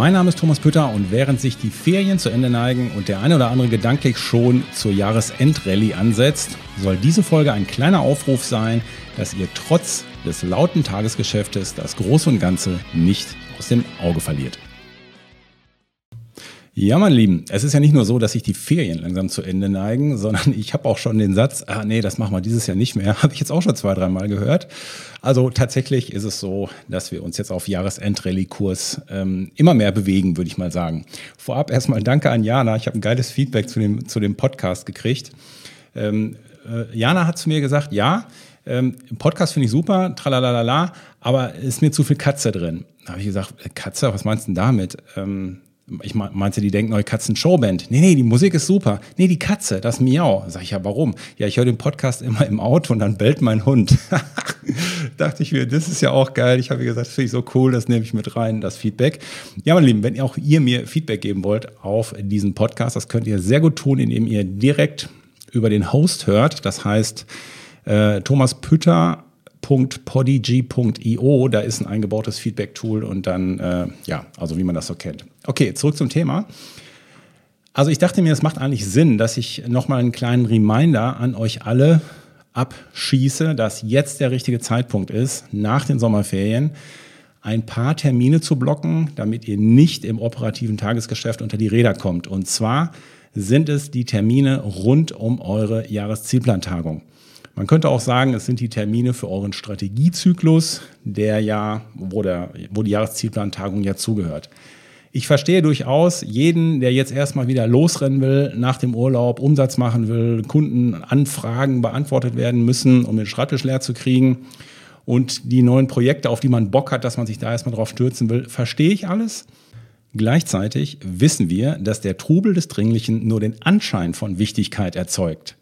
Mein Name ist Thomas Pütter und während sich die Ferien zu Ende neigen und der eine oder andere gedanklich schon zur Jahresendrallye ansetzt, soll diese Folge ein kleiner Aufruf sein, dass ihr trotz des lauten Tagesgeschäftes das Große und Ganze nicht aus dem Auge verliert. Ja, mein Lieben, es ist ja nicht nur so, dass sich die Ferien langsam zu Ende neigen, sondern ich habe auch schon den Satz, ah nee, das machen wir dieses Jahr nicht mehr, habe ich jetzt auch schon zwei, dreimal gehört. Also tatsächlich ist es so, dass wir uns jetzt auf Jahresendrallye-Kurs ähm, immer mehr bewegen, würde ich mal sagen. Vorab erstmal danke an Jana, ich habe ein geiles Feedback zu dem, zu dem Podcast gekriegt. Ähm, äh, Jana hat zu mir gesagt, ja, ähm, Podcast finde ich super, tralalala, aber ist mir zu viel Katze drin. Da habe ich gesagt, äh, Katze, was meinst du denn damit? Ähm, ich meinte, die denken, neue Katzen Showband. Nee, nee, die Musik ist super. Nee, die Katze, das Miau. Sag ich ja, warum? Ja, ich höre den Podcast immer im Auto und dann bellt mein Hund. Dachte ich mir, das ist ja auch geil. Ich habe gesagt, das finde ich so cool, das nehme ich mit rein, das Feedback. Ja, meine Lieben, wenn auch ihr mir Feedback geben wollt auf diesen Podcast, das könnt ihr sehr gut tun, indem ihr direkt über den Host hört. Das heißt, äh, Thomas Pütter www.podigy.io. Da ist ein eingebautes Feedback-Tool und dann, äh, ja, also wie man das so kennt. Okay, zurück zum Thema. Also ich dachte mir, es macht eigentlich Sinn, dass ich nochmal einen kleinen Reminder an euch alle abschieße, dass jetzt der richtige Zeitpunkt ist, nach den Sommerferien ein paar Termine zu blocken, damit ihr nicht im operativen Tagesgeschäft unter die Räder kommt. Und zwar sind es die Termine rund um eure Jahreszielplantagung. Man könnte auch sagen, es sind die Termine für euren Strategiezyklus, der ja, wo, der, wo die Jahreszielplantagung ja zugehört. Ich verstehe durchaus jeden, der jetzt erstmal wieder losrennen will, nach dem Urlaub Umsatz machen will, Kundenanfragen beantwortet werden müssen, um den Schreibtisch leer zu kriegen. Und die neuen Projekte, auf die man Bock hat, dass man sich da erstmal drauf stürzen will, verstehe ich alles. Gleichzeitig wissen wir, dass der Trubel des Dringlichen nur den Anschein von Wichtigkeit erzeugt.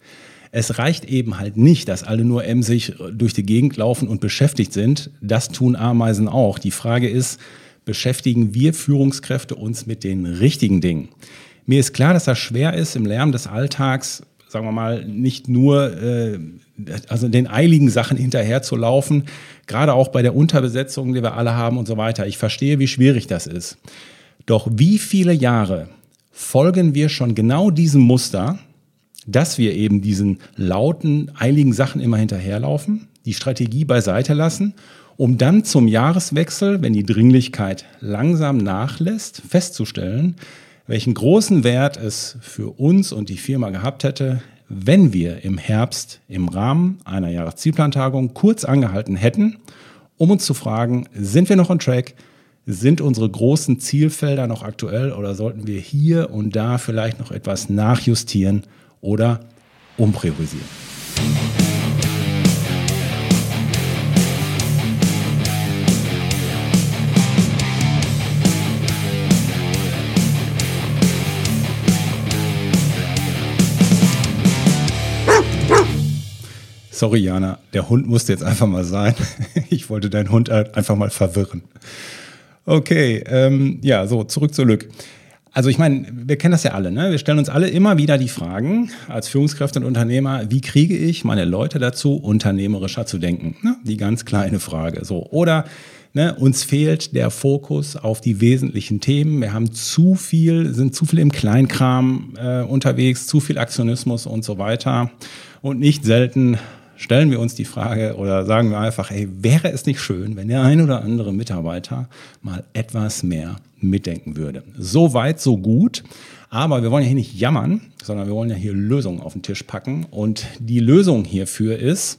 Es reicht eben halt nicht, dass alle nur emsig durch die Gegend laufen und beschäftigt sind. Das tun Ameisen auch. Die Frage ist, beschäftigen wir Führungskräfte uns mit den richtigen Dingen? Mir ist klar, dass das schwer ist, im Lärm des Alltags, sagen wir mal, nicht nur äh, also den eiligen Sachen hinterher zu laufen, gerade auch bei der Unterbesetzung, die wir alle haben und so weiter. Ich verstehe, wie schwierig das ist. Doch wie viele Jahre folgen wir schon genau diesem Muster, dass wir eben diesen lauten, eiligen Sachen immer hinterherlaufen, die Strategie beiseite lassen, um dann zum Jahreswechsel, wenn die Dringlichkeit langsam nachlässt, festzustellen, welchen großen Wert es für uns und die Firma gehabt hätte, wenn wir im Herbst im Rahmen einer Jahreszielplantagung kurz angehalten hätten, um uns zu fragen, sind wir noch on track? Sind unsere großen Zielfelder noch aktuell oder sollten wir hier und da vielleicht noch etwas nachjustieren oder umpriorisieren. Sorry, Jana, der Hund musste jetzt einfach mal sein. Ich wollte deinen Hund einfach mal verwirren. Okay, ähm, ja, so, zurück zu Lück. Also ich meine, wir kennen das ja alle. Ne? Wir stellen uns alle immer wieder die Fragen als Führungskräfte und Unternehmer, wie kriege ich meine Leute dazu, unternehmerischer zu denken? Ne? Die ganz kleine Frage. So. Oder ne, uns fehlt der Fokus auf die wesentlichen Themen. Wir haben zu viel, sind zu viel im Kleinkram äh, unterwegs, zu viel Aktionismus und so weiter. Und nicht selten stellen wir uns die Frage oder sagen wir einfach, hey, wäre es nicht schön, wenn der ein oder andere Mitarbeiter mal etwas mehr mitdenken würde. So weit, so gut. Aber wir wollen ja hier nicht jammern, sondern wir wollen ja hier Lösungen auf den Tisch packen. Und die Lösung hierfür ist,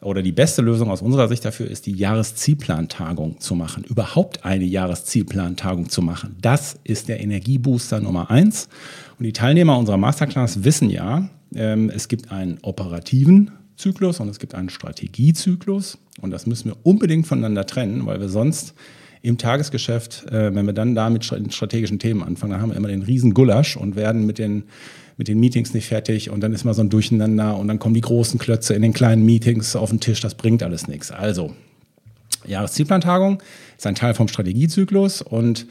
oder die beste Lösung aus unserer Sicht dafür ist, die Jahreszielplantagung zu machen. Überhaupt eine Jahreszielplantagung zu machen. Das ist der Energiebooster Nummer eins. Und die Teilnehmer unserer Masterclass wissen ja, ähm, es gibt einen operativen Zyklus und es gibt einen Strategiezyklus. Und das müssen wir unbedingt voneinander trennen, weil wir sonst im Tagesgeschäft, äh, wenn wir dann da mit strategischen Themen anfangen, dann haben wir immer den riesen Gulasch und werden mit den mit den Meetings nicht fertig und dann ist mal so ein Durcheinander und dann kommen die großen Klötze in den kleinen Meetings auf den Tisch. Das bringt alles nichts. Also, Jahreszielplantagung ist ein Teil vom Strategiezyklus und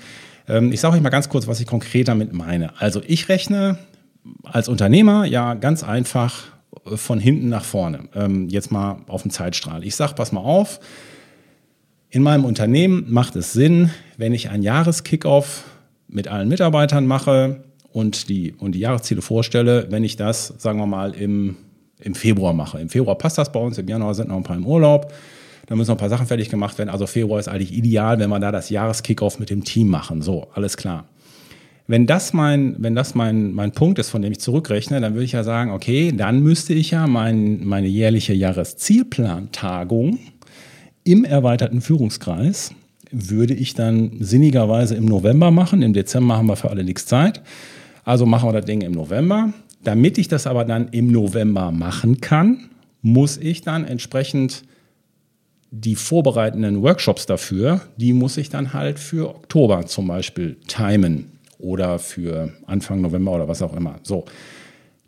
ähm, ich sage euch mal ganz kurz, was ich konkret damit meine. Also, ich rechne als Unternehmer ja ganz einfach von hinten nach vorne. Ähm, jetzt mal auf dem Zeitstrahl. Ich sage, pass mal auf, in meinem Unternehmen macht es Sinn, wenn ich einen Jahreskickoff mit allen Mitarbeitern mache und die, und die Jahresziele vorstelle, wenn ich das, sagen wir mal, im, im Februar mache. Im Februar passt das bei uns, im Januar sind noch ein paar im Urlaub. Da müssen noch ein paar Sachen fertig gemacht werden. Also Februar ist eigentlich ideal, wenn wir da das Jahreskickoff mit dem Team machen. So, alles klar. Wenn das mein, wenn das mein, mein Punkt ist, von dem ich zurückrechne, dann würde ich ja sagen, okay, dann müsste ich ja mein, meine jährliche Jahreszielplantagung im erweiterten Führungskreis würde ich dann sinnigerweise im November machen. Im Dezember haben wir für alle nichts Zeit. Also machen wir das Ding im November. Damit ich das aber dann im November machen kann, muss ich dann entsprechend die vorbereitenden Workshops dafür, die muss ich dann halt für Oktober zum Beispiel timen oder für Anfang November oder was auch immer. So,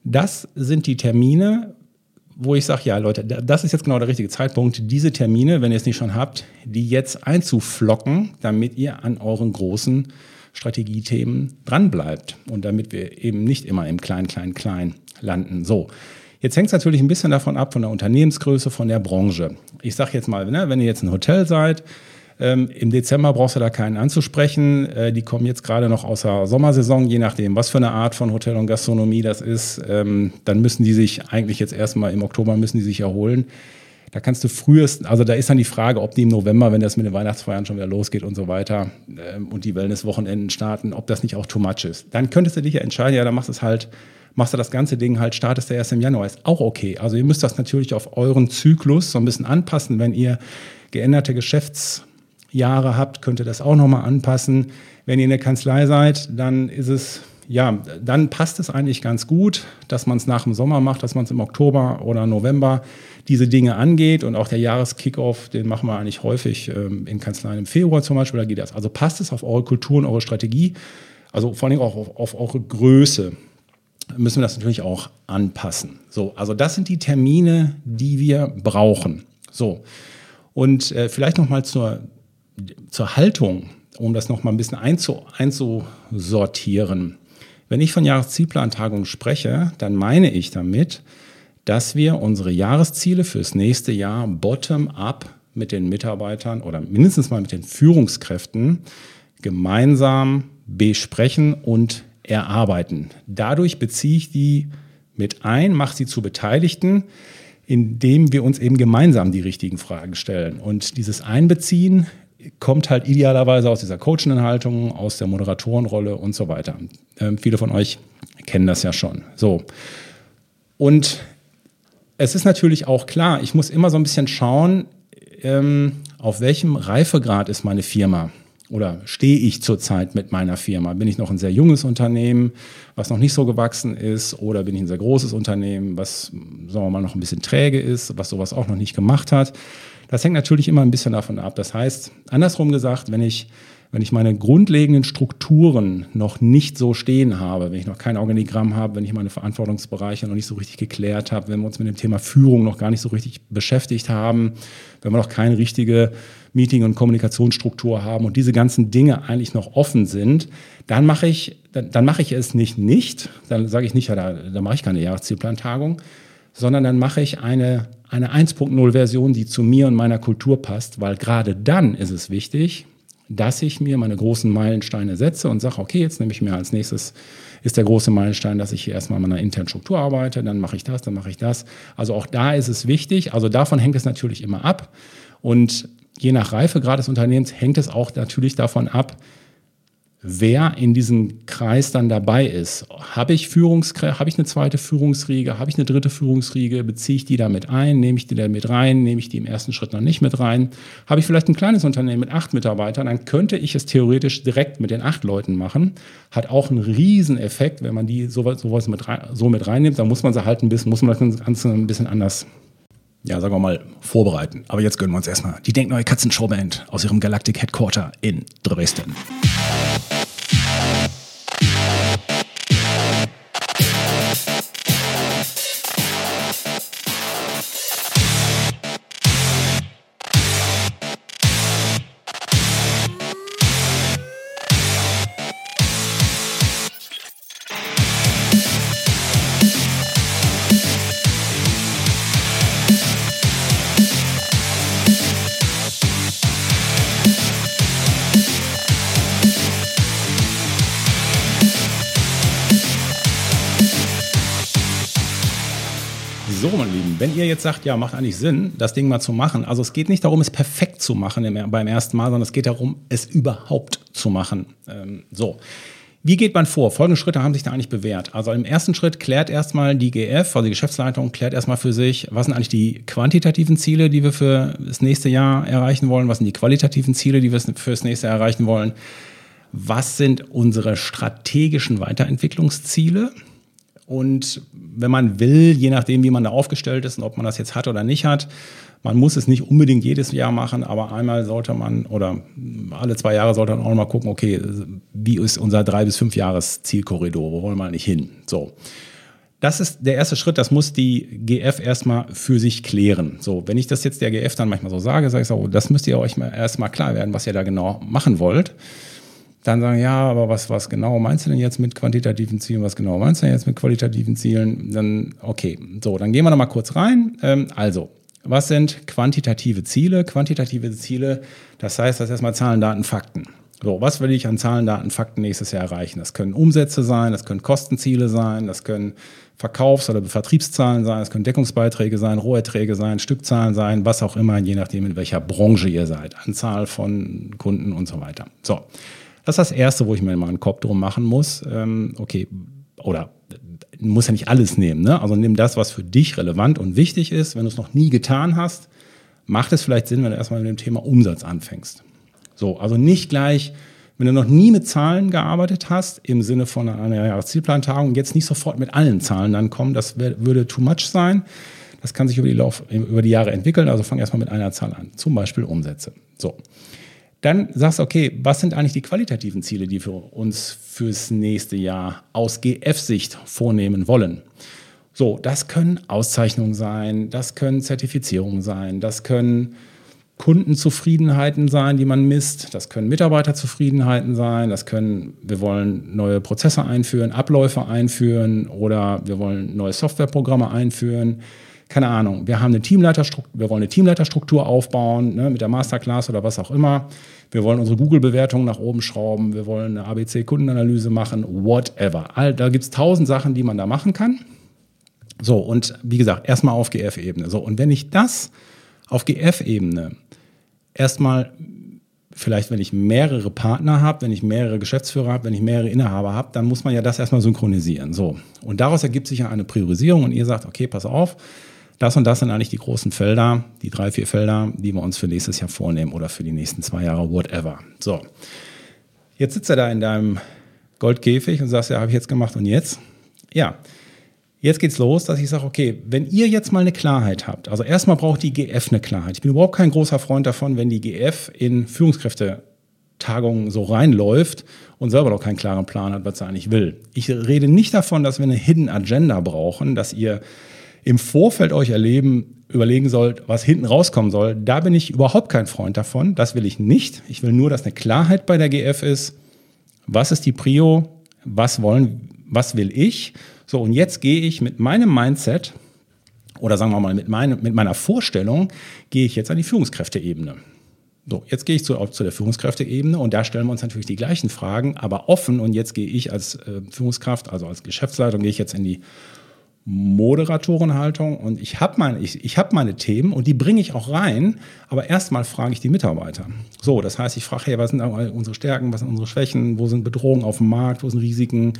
das sind die Termine, wo ich sage, ja Leute, das ist jetzt genau der richtige Zeitpunkt, diese Termine, wenn ihr es nicht schon habt, die jetzt einzuflocken, damit ihr an euren großen Strategiethemen dranbleibt und damit wir eben nicht immer im Klein, Klein, Klein landen. So, Jetzt hängt es natürlich ein bisschen davon ab, von der Unternehmensgröße, von der Branche. Ich sage jetzt mal, ne, wenn ihr jetzt ein Hotel seid, ähm, Im Dezember brauchst du da keinen anzusprechen. Äh, die kommen jetzt gerade noch aus der Sommersaison, je nachdem, was für eine Art von Hotel und Gastronomie das ist. Ähm, dann müssen die sich eigentlich jetzt erstmal im Oktober müssen die sich erholen. Da kannst du frühest, also da ist dann die Frage, ob die im November, wenn das mit den Weihnachtsfeiern schon wieder losgeht und so weiter ähm, und die Wellnesswochenenden starten, ob das nicht auch too much ist. Dann könntest du dich ja entscheiden, ja, dann machst du es halt, machst du das ganze Ding halt, startest du erst im Januar. Ist auch okay. Also ihr müsst das natürlich auf euren Zyklus so ein bisschen anpassen, wenn ihr geänderte Geschäfts- Jahre habt, könnt ihr das auch nochmal anpassen. Wenn ihr in der Kanzlei seid, dann ist es, ja, dann passt es eigentlich ganz gut, dass man es nach dem Sommer macht, dass man es im Oktober oder November diese Dinge angeht. Und auch der Jahreskickoff, den machen wir eigentlich häufig ähm, in Kanzleien im Februar zum Beispiel, da geht das. Also passt es auf eure Kultur und eure Strategie, also vor allem auch auf, auf eure Größe müssen wir das natürlich auch anpassen. So, also das sind die Termine, die wir brauchen. So. Und äh, vielleicht noch mal zur zur Haltung, um das noch mal ein bisschen einzu, einzusortieren. Wenn ich von Jahreszielplantagung spreche, dann meine ich damit, dass wir unsere Jahresziele fürs nächste Jahr bottom-up mit den Mitarbeitern oder mindestens mal mit den Führungskräften gemeinsam besprechen und erarbeiten. Dadurch beziehe ich die mit ein, mache sie zu Beteiligten, indem wir uns eben gemeinsam die richtigen Fragen stellen. Und dieses Einbeziehen kommt halt idealerweise aus dieser coachenden Haltung, aus der Moderatorenrolle und so weiter. Ähm, viele von euch kennen das ja schon. So. Und es ist natürlich auch klar, ich muss immer so ein bisschen schauen, ähm, auf welchem Reifegrad ist meine Firma oder stehe ich zurzeit mit meiner Firma? Bin ich noch ein sehr junges Unternehmen, was noch nicht so gewachsen ist, oder bin ich ein sehr großes Unternehmen, was, sagen wir mal, noch ein bisschen träge ist, was sowas auch noch nicht gemacht hat? Das hängt natürlich immer ein bisschen davon ab. Das heißt, andersrum gesagt, wenn ich, wenn ich meine grundlegenden Strukturen noch nicht so stehen habe, wenn ich noch kein Organigramm habe, wenn ich meine Verantwortungsbereiche noch nicht so richtig geklärt habe, wenn wir uns mit dem Thema Führung noch gar nicht so richtig beschäftigt haben, wenn wir noch keine richtige Meeting- und Kommunikationsstruktur haben und diese ganzen Dinge eigentlich noch offen sind, dann mache ich, dann, dann mache ich es nicht nicht, dann sage ich nicht, ja, da, da mache ich keine Jahreszielplantagung, sondern dann mache ich eine, eine 1.0-Version, die zu mir und meiner Kultur passt, weil gerade dann ist es wichtig, dass ich mir meine großen Meilensteine setze und sage, okay, jetzt nehme ich mir als nächstes, ist der große Meilenstein, dass ich hier erstmal an meiner internen Struktur arbeite, dann mache ich das, dann mache ich das. Also auch da ist es wichtig, also davon hängt es natürlich immer ab und je nach Reifegrad des Unternehmens hängt es auch natürlich davon ab, wer in diesem Kreis dann dabei ist. Habe ich Führungskräfte, habe ich eine zweite Führungsriege, habe ich eine dritte Führungsriege, beziehe ich die da mit ein, nehme ich die da mit rein, nehme ich die im ersten Schritt noch nicht mit rein. Habe ich vielleicht ein kleines Unternehmen mit acht Mitarbeitern, dann könnte ich es theoretisch direkt mit den acht Leuten machen. Hat auch einen Rieseneffekt, wenn man die sowas, sowas mit so mit reinnimmt, dann muss man sie halt ein bisschen, muss man das Ganze ein bisschen anders ja, sagen wir mal, vorbereiten. Aber jetzt gönnen wir uns erstmal die Denkneue Katzenshowband aus ihrem Galactic Headquarter in Dresden. So, meine Lieben, wenn ihr jetzt sagt, ja, macht eigentlich Sinn, das Ding mal zu machen. Also es geht nicht darum, es perfekt zu machen im, beim ersten Mal, sondern es geht darum, es überhaupt zu machen. Ähm, so. Wie geht man vor? Folgende Schritte haben sich da eigentlich bewährt. Also im ersten Schritt klärt erstmal die GF, also die Geschäftsleitung, klärt erstmal für sich, was sind eigentlich die quantitativen Ziele, die wir für das nächste Jahr erreichen wollen, was sind die qualitativen Ziele, die wir für das nächste Jahr erreichen wollen, was sind unsere strategischen Weiterentwicklungsziele, und wenn man will, je nachdem, wie man da aufgestellt ist und ob man das jetzt hat oder nicht hat, man muss es nicht unbedingt jedes Jahr machen, aber einmal sollte man oder alle zwei Jahre sollte man auch mal gucken, okay, wie ist unser drei bis fünf Jahres Zielkorridor, wo wollen wir eigentlich hin? So. Das ist der erste Schritt, das muss die GF erstmal für sich klären. So, wenn ich das jetzt der GF dann manchmal so sage, sage ich so, das müsst ihr euch erstmal klar werden, was ihr da genau machen wollt dann sagen, ja, aber was, was genau meinst du denn jetzt mit quantitativen Zielen? Was genau meinst du denn jetzt mit qualitativen Zielen? Dann, okay, so, dann gehen wir noch mal kurz rein. Ähm, also, was sind quantitative Ziele? Quantitative Ziele, das heißt, das ist erstmal Zahlen, Daten, Fakten. So, was will ich an Zahlen, Daten, Fakten nächstes Jahr erreichen? Das können Umsätze sein, das können Kostenziele sein, das können Verkaufs- oder Vertriebszahlen sein, das können Deckungsbeiträge sein, Roherträge sein, Stückzahlen sein, was auch immer, je nachdem, in welcher Branche ihr seid. Anzahl von Kunden und so weiter. So. Das ist das Erste, wo ich mir mal einen Kopf drum machen muss. Ähm, okay, oder muss ja nicht alles nehmen. Ne? Also nimm das, was für dich relevant und wichtig ist. Wenn du es noch nie getan hast, macht es vielleicht Sinn, wenn du erstmal mit dem Thema Umsatz anfängst. So, also nicht gleich, wenn du noch nie mit Zahlen gearbeitet hast, im Sinne von einer Jahreszielplantagung, jetzt nicht sofort mit allen Zahlen dann kommen, das wär, würde too much sein. Das kann sich über die, Lauf, über die Jahre entwickeln, also fang erstmal mit einer Zahl an, zum Beispiel Umsätze. So. Dann sagst du, okay, was sind eigentlich die qualitativen Ziele, die wir uns fürs nächste Jahr aus GF-Sicht vornehmen wollen? So, das können Auszeichnungen sein, das können Zertifizierungen sein, das können Kundenzufriedenheiten sein, die man misst, das können Mitarbeiterzufriedenheiten sein, das können, wir wollen neue Prozesse einführen, Abläufe einführen oder wir wollen neue Softwareprogramme einführen keine Ahnung, wir haben eine Teamleiterstruktur, wir wollen eine Teamleiterstruktur aufbauen, ne, mit der Masterclass oder was auch immer. Wir wollen unsere Google-Bewertung nach oben schrauben, wir wollen eine ABC-Kundenanalyse machen, whatever. All, da gibt es tausend Sachen, die man da machen kann. So, und wie gesagt, erstmal auf GF-Ebene. So, und wenn ich das auf GF-Ebene erstmal vielleicht, wenn ich mehrere Partner habe, wenn ich mehrere Geschäftsführer habe, wenn ich mehrere Inhaber habe, dann muss man ja das erstmal synchronisieren. So. Und daraus ergibt sich ja eine Priorisierung und ihr sagt, okay, pass auf, das und das sind eigentlich die großen Felder, die drei, vier Felder, die wir uns für nächstes Jahr vornehmen oder für die nächsten zwei Jahre, whatever. So, jetzt sitzt er da in deinem Goldkäfig und sagst, ja, habe ich jetzt gemacht und jetzt? Ja, jetzt geht's los, dass ich sage, okay, wenn ihr jetzt mal eine Klarheit habt, also erstmal braucht die GF eine Klarheit. Ich bin überhaupt kein großer Freund davon, wenn die GF in Führungskräftetagungen so reinläuft und selber noch keinen klaren Plan hat, was sie eigentlich will. Ich rede nicht davon, dass wir eine Hidden Agenda brauchen, dass ihr im Vorfeld euch erleben, überlegen sollt, was hinten rauskommen soll, da bin ich überhaupt kein Freund davon. Das will ich nicht. Ich will nur, dass eine Klarheit bei der GF ist. Was ist die Prio? Was wollen, was will ich? So, und jetzt gehe ich mit meinem Mindset oder sagen wir mal mit, mein, mit meiner Vorstellung, gehe ich jetzt an die Führungskräfteebene. So, jetzt gehe ich zu, zu der Führungskräfteebene und da stellen wir uns natürlich die gleichen Fragen, aber offen. Und jetzt gehe ich als äh, Führungskraft, also als Geschäftsleitung, gehe ich jetzt in die Moderatorenhaltung und ich habe meine, ich, ich hab meine Themen und die bringe ich auch rein, aber erstmal frage ich die Mitarbeiter. So, das heißt, ich frage, hey, was sind unsere Stärken, was sind unsere Schwächen, wo sind Bedrohungen auf dem Markt, wo sind Risiken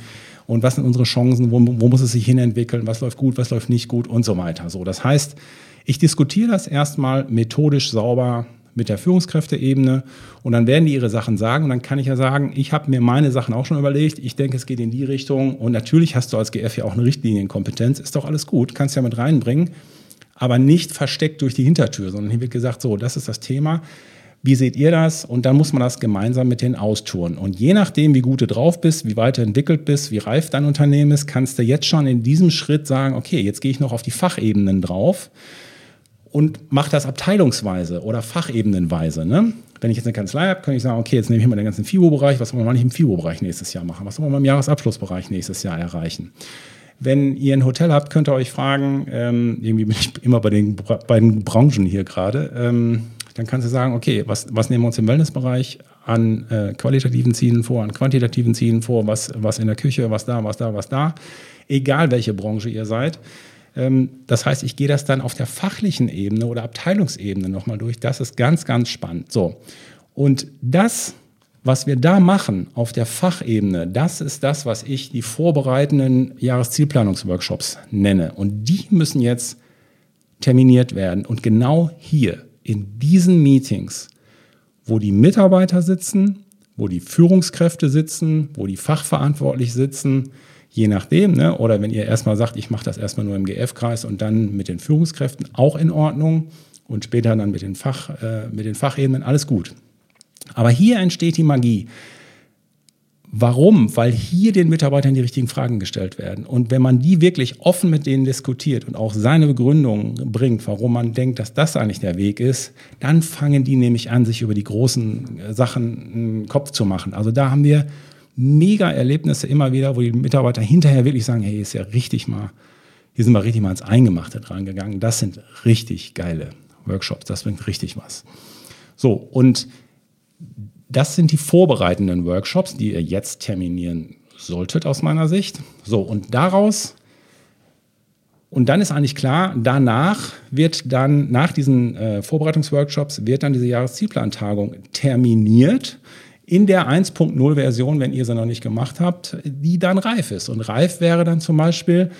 und was sind unsere Chancen, wo, wo muss es sich hinentwickeln, was läuft gut, was läuft nicht gut und so weiter. So, das heißt, ich diskutiere das erstmal methodisch sauber mit der Führungskräfteebene. Und dann werden die ihre Sachen sagen. Und dann kann ich ja sagen, ich habe mir meine Sachen auch schon überlegt, ich denke, es geht in die Richtung. Und natürlich hast du als GF ja auch eine Richtlinienkompetenz, ist doch alles gut, kannst ja mit reinbringen, aber nicht versteckt durch die Hintertür, sondern hier wird gesagt, so, das ist das Thema, wie seht ihr das? Und dann muss man das gemeinsam mit denen austouren. Und je nachdem, wie gut du drauf bist, wie weiterentwickelt bist, wie reif dein Unternehmen ist, kannst du jetzt schon in diesem Schritt sagen, okay, jetzt gehe ich noch auf die Fachebenen drauf und mache das abteilungsweise oder fachebenenweise. Ne? Wenn ich jetzt eine Kanzlei habe, kann ich sagen, okay, jetzt nehme ich mal den ganzen FIBO-Bereich, was wollen wir nicht im FIBO-Bereich nächstes Jahr machen, was wollen wir im Jahresabschlussbereich nächstes Jahr erreichen. Wenn ihr ein Hotel habt, könnt ihr euch fragen, ähm, irgendwie bin ich immer bei den beiden Branchen hier gerade, ähm, dann kannst du sagen, okay, was, was nehmen wir uns im Wellnessbereich an äh, qualitativen Zielen vor, an quantitativen Zielen vor, was, was in der Küche, was da, was da, was da. Egal welche Branche ihr seid das heißt, ich gehe das dann auf der fachlichen Ebene oder Abteilungsebene nochmal durch. Das ist ganz, ganz spannend. So. Und das, was wir da machen auf der Fachebene, das ist das, was ich die vorbereitenden Jahreszielplanungsworkshops nenne. Und die müssen jetzt terminiert werden. Und genau hier, in diesen Meetings, wo die Mitarbeiter sitzen, wo die Führungskräfte sitzen, wo die Fachverantwortlich sitzen, je nachdem, ne? oder wenn ihr erstmal sagt, ich mache das erstmal nur im GF-Kreis und dann mit den Führungskräften, auch in Ordnung und später dann mit den, Fach, äh, mit den Fachebenen, alles gut. Aber hier entsteht die Magie. Warum? Weil hier den Mitarbeitern die richtigen Fragen gestellt werden. Und wenn man die wirklich offen mit denen diskutiert und auch seine Begründung bringt, warum man denkt, dass das eigentlich der Weg ist, dann fangen die nämlich an, sich über die großen äh, Sachen einen Kopf zu machen. Also da haben wir mega Erlebnisse immer wieder, wo die Mitarbeiter hinterher wirklich sagen, hey, ist ja richtig mal, hier sind wir richtig mal ins Eingemachte dran gegangen. Das sind richtig geile Workshops, das bringt richtig was. So, und das sind die vorbereitenden Workshops, die ihr jetzt terminieren solltet aus meiner Sicht. So, und daraus, und dann ist eigentlich klar, danach wird dann, nach diesen äh, Vorbereitungsworkshops, wird dann diese Jahreszielplantagung terminiert in der 1.0 Version, wenn ihr sie noch nicht gemacht habt, die dann reif ist. Und reif wäre dann zum Beispiel,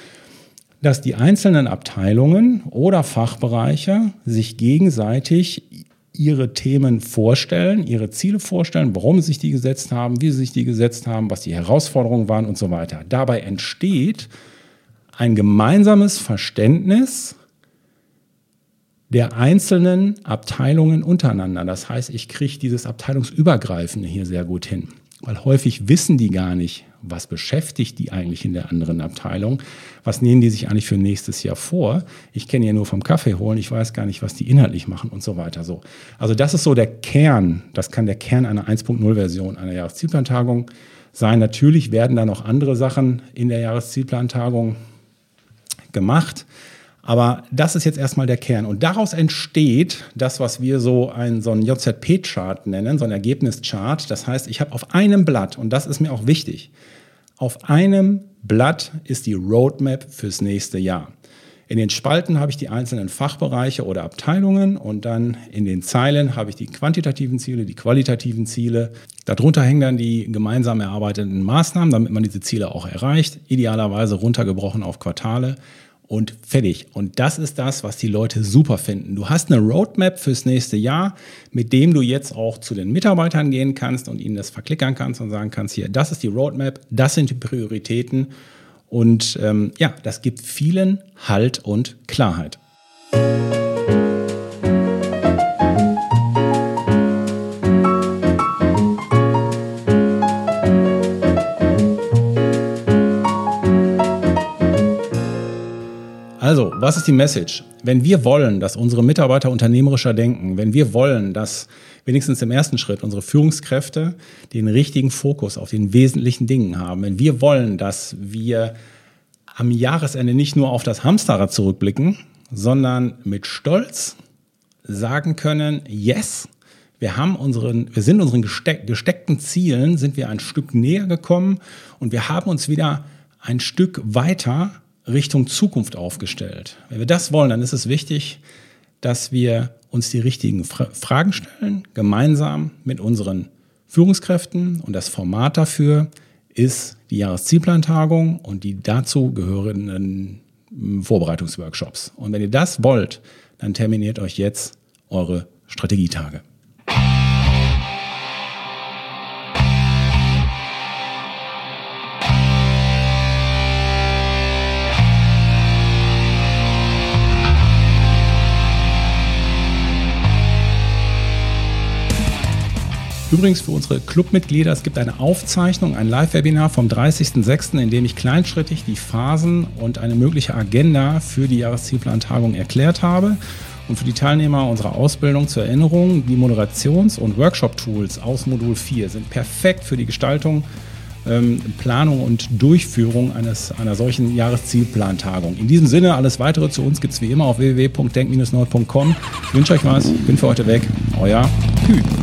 dass die einzelnen Abteilungen oder Fachbereiche sich gegenseitig ihre Themen vorstellen, ihre Ziele vorstellen, warum sie sich die gesetzt haben, wie sie sich die gesetzt haben, was die Herausforderungen waren und so weiter. Dabei entsteht ein gemeinsames Verständnis der einzelnen Abteilungen untereinander. Das heißt, ich kriege dieses Abteilungsübergreifende hier sehr gut hin. Weil häufig wissen die gar nicht, was beschäftigt die eigentlich in der anderen Abteilung, was nehmen die sich eigentlich für nächstes Jahr vor. Ich kenne ja nur vom Kaffee holen, ich weiß gar nicht, was die inhaltlich machen und so weiter. So. Also das ist so der Kern, das kann der Kern einer 1.0-Version einer Jahreszielplantagung sein. Natürlich werden da noch andere Sachen in der Jahreszielplantagung gemacht. Aber das ist jetzt erstmal der Kern. Und daraus entsteht das, was wir so, ein, so einen JZP-Chart nennen, so ein Ergebnischart. Das heißt, ich habe auf einem Blatt, und das ist mir auch wichtig, auf einem Blatt ist die Roadmap fürs nächste Jahr. In den Spalten habe ich die einzelnen Fachbereiche oder Abteilungen und dann in den Zeilen habe ich die quantitativen Ziele, die qualitativen Ziele. Darunter hängen dann die gemeinsam erarbeiteten Maßnahmen, damit man diese Ziele auch erreicht, idealerweise runtergebrochen auf Quartale und fertig. Und das ist das, was die Leute super finden. Du hast eine Roadmap fürs nächste Jahr, mit dem du jetzt auch zu den Mitarbeitern gehen kannst und ihnen das verklickern kannst und sagen kannst, hier, das ist die Roadmap, das sind die Prioritäten. Und ähm, ja, das gibt vielen Halt und Klarheit. Was ist die Message? Wenn wir wollen, dass unsere Mitarbeiter unternehmerischer denken, wenn wir wollen, dass wenigstens im ersten Schritt unsere Führungskräfte den richtigen Fokus auf den wesentlichen Dingen haben, wenn wir wollen, dass wir am Jahresende nicht nur auf das Hamsterrad zurückblicken, sondern mit Stolz sagen können, yes, wir haben unseren, wir sind unseren gesteck, gesteckten Zielen, sind wir ein Stück näher gekommen und wir haben uns wieder ein Stück weiter Richtung Zukunft aufgestellt. Wenn wir das wollen, dann ist es wichtig, dass wir uns die richtigen Fra Fragen stellen, gemeinsam mit unseren Führungskräften. Und das Format dafür ist die Jahreszielplantagung und die dazu gehörenden Vorbereitungsworkshops. Und wenn ihr das wollt, dann terminiert euch jetzt eure Strategietage. Übrigens für unsere Clubmitglieder, es gibt eine Aufzeichnung, ein Live-Webinar vom 30.06., in dem ich kleinschrittig die Phasen und eine mögliche Agenda für die Jahreszielplantagung erklärt habe. Und für die Teilnehmer unserer Ausbildung zur Erinnerung, die Moderations- und Workshop-Tools aus Modul 4 sind perfekt für die Gestaltung, ähm, Planung und Durchführung eines, einer solchen Jahreszielplantagung. In diesem Sinne, alles weitere zu uns gibt es wie immer auf www.denk-nord.com. Ich wünsche euch was, ich bin für heute weg. Euer Kühn.